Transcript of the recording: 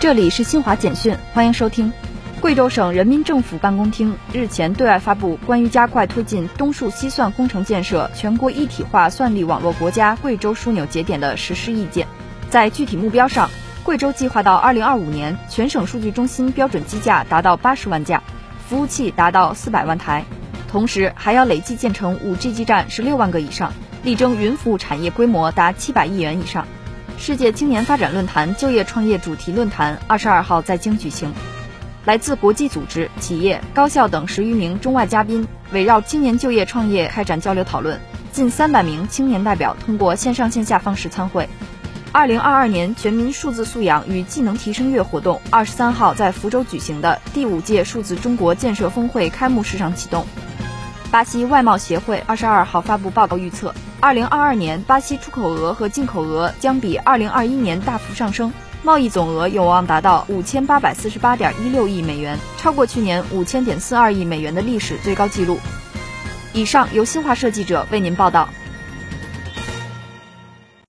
这里是新华简讯，欢迎收听。贵州省人民政府办公厅日前对外发布关于加快推进东数西算工程建设全国一体化算力网络国家贵州枢纽节点的实施意见。在具体目标上，贵州计划到2025年，全省数据中心标准机架达到80万架，服务器达到400万台，同时还要累计建成 5G 基站16万个以上，力争云服务产业规模达700亿元以上。世界青年发展论坛就业创业主题论坛二十二号在京举行，来自国际组织、企业、高校等十余名中外嘉宾围绕青年就业创业开展交流讨论，近三百名青年代表通过线上线下方式参会。二零二二年全民数字素养与技能提升月活动二十三号在福州举行的第五届数字中国建设峰会开幕式上启动。巴西外贸协会二十二号发布报告预测。二零二二年，巴西出口额和进口额将比二零二一年大幅上升，贸易总额有望达到五千八百四十八点一六亿美元，超过去年五千点四二亿美元的历史最高纪录。以上由新华社记者为您报道。